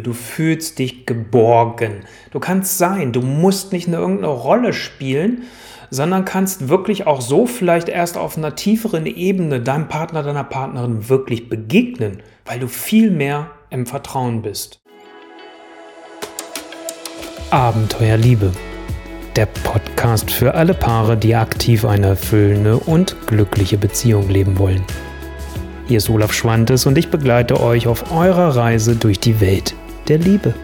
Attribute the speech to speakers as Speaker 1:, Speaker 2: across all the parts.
Speaker 1: Du fühlst dich geborgen. Du kannst sein. Du musst nicht in irgendeine Rolle spielen, sondern kannst wirklich auch so vielleicht erst auf einer tieferen Ebene deinem Partner, deiner Partnerin wirklich begegnen, weil du viel mehr im Vertrauen bist. Abenteuer Liebe. Der Podcast für alle Paare, die aktiv eine erfüllende und glückliche Beziehung leben wollen. Hier ist Olaf Schwantes und ich begleite euch auf eurer Reise durch die Welt der Liebe.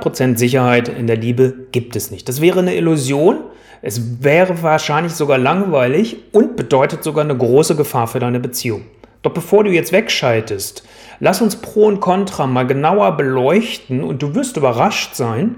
Speaker 1: Prozent Sicherheit in der Liebe gibt es nicht. Das wäre eine Illusion. Es wäre wahrscheinlich sogar langweilig und bedeutet sogar eine große Gefahr für deine Beziehung. Doch bevor du jetzt wegschaltest, lass uns Pro und Contra mal genauer beleuchten und du wirst überrascht sein,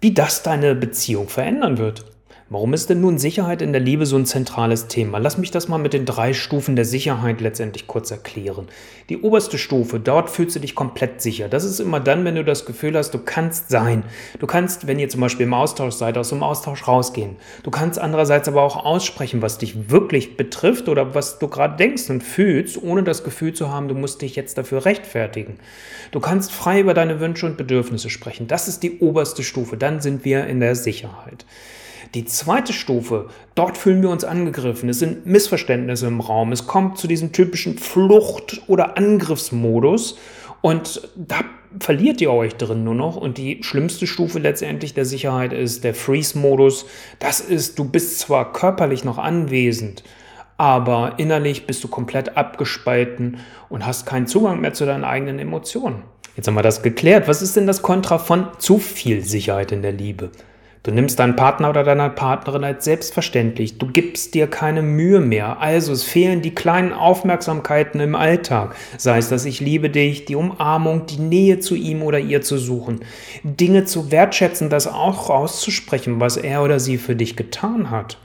Speaker 1: wie das deine Beziehung verändern wird. Warum ist denn nun Sicherheit in der Liebe so ein zentrales Thema? Lass mich das mal mit den drei Stufen der Sicherheit letztendlich kurz erklären. Die oberste Stufe, dort fühlst du dich komplett sicher. Das ist immer dann, wenn du das Gefühl hast, du kannst sein. Du kannst, wenn ihr zum Beispiel im Austausch seid, aus dem Austausch rausgehen. Du kannst andererseits aber auch aussprechen, was dich wirklich betrifft oder was du gerade denkst und fühlst, ohne das Gefühl zu haben, du musst dich jetzt dafür rechtfertigen. Du kannst frei über deine Wünsche und Bedürfnisse sprechen. Das ist die oberste Stufe. Dann sind wir in der Sicherheit. Die zweite Stufe, dort fühlen wir uns angegriffen. Es sind Missverständnisse im Raum. Es kommt zu diesem typischen Flucht- oder Angriffsmodus. Und da verliert ihr euch drin nur noch. Und die schlimmste Stufe letztendlich der Sicherheit ist der Freeze-Modus. Das ist, du bist zwar körperlich noch anwesend, aber innerlich bist du komplett abgespalten und hast keinen Zugang mehr zu deinen eigenen Emotionen. Jetzt haben wir das geklärt. Was ist denn das Kontra von zu viel Sicherheit in der Liebe? Du nimmst deinen Partner oder deine Partnerin als selbstverständlich. Du gibst dir keine Mühe mehr. Also es fehlen die kleinen Aufmerksamkeiten im Alltag. Sei es, dass ich liebe dich, die Umarmung, die Nähe zu ihm oder ihr zu suchen. Dinge zu wertschätzen, das auch auszusprechen, was er oder sie für dich getan hat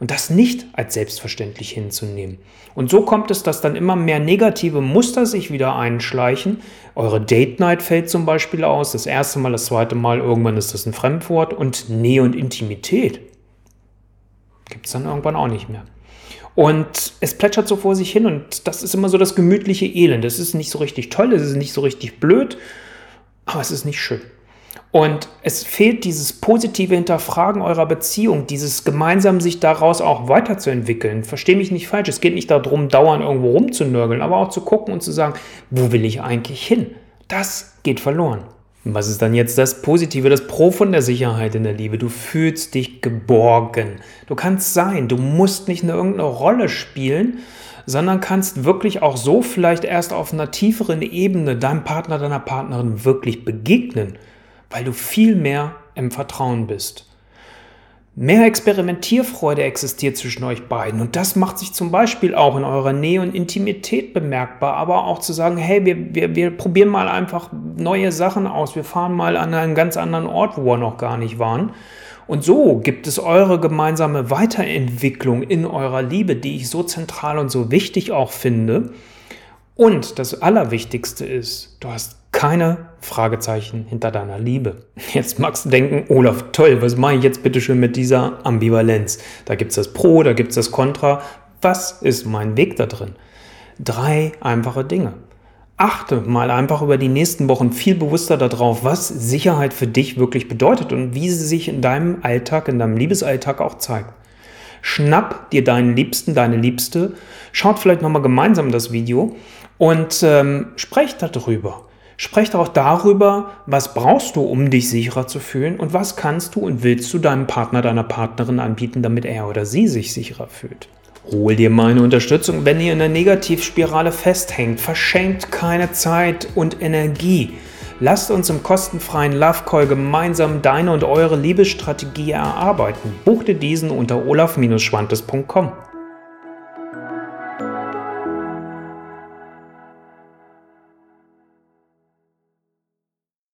Speaker 1: und das nicht als selbstverständlich hinzunehmen. Und so kommt es, dass dann immer mehr negative Muster sich wieder einschleichen. Eure Date Night fällt zum Beispiel aus, das erste Mal, das zweite Mal, irgendwann ist das ein Fremdwort und Nähe und Intimität gibt es dann irgendwann auch nicht mehr. Und es plätschert so vor sich hin und das ist immer so das gemütliche Elend. Es ist nicht so richtig toll, es ist nicht so richtig blöd, aber es ist nicht schön. Und es fehlt dieses positive Hinterfragen eurer Beziehung, dieses gemeinsam sich daraus auch weiterzuentwickeln. Verstehe mich nicht falsch, es geht nicht darum, dauernd irgendwo rumzunörgeln, aber auch zu gucken und zu sagen, wo will ich eigentlich hin? Das geht verloren. was ist dann jetzt das Positive, das Pro von der Sicherheit in der Liebe? Du fühlst dich geborgen. Du kannst sein. Du musst nicht in irgendeine Rolle spielen, sondern kannst wirklich auch so vielleicht erst auf einer tieferen Ebene deinem Partner, deiner Partnerin wirklich begegnen weil du viel mehr im Vertrauen bist. Mehr Experimentierfreude existiert zwischen euch beiden und das macht sich zum Beispiel auch in eurer Nähe und Intimität bemerkbar, aber auch zu sagen, hey, wir, wir, wir probieren mal einfach neue Sachen aus, wir fahren mal an einen ganz anderen Ort, wo wir noch gar nicht waren. Und so gibt es eure gemeinsame Weiterentwicklung in eurer Liebe, die ich so zentral und so wichtig auch finde. Und das Allerwichtigste ist, du hast keine Fragezeichen hinter deiner Liebe. Jetzt magst du denken, Olaf, toll, was mache ich jetzt bitte schön mit dieser Ambivalenz? Da gibt es das Pro, da gibt es das Contra. Was ist mein Weg da drin? Drei einfache Dinge. Achte mal einfach über die nächsten Wochen viel bewusster darauf, was Sicherheit für dich wirklich bedeutet und wie sie sich in deinem Alltag, in deinem Liebesalltag auch zeigt. Schnapp dir deinen Liebsten, deine Liebste, schaut vielleicht nochmal gemeinsam das Video und ähm, sprecht darüber. Sprecht auch darüber, was brauchst du, um dich sicherer zu fühlen und was kannst du und willst du deinem Partner, deiner Partnerin anbieten, damit er oder sie sich sicherer fühlt. Hol dir meine Unterstützung, wenn ihr in der Negativspirale festhängt. Verschenkt keine Zeit und Energie. Lasst uns im kostenfreien Love Call gemeinsam deine und eure Liebesstrategie erarbeiten. Buchte diesen unter olaf-schwantes.com.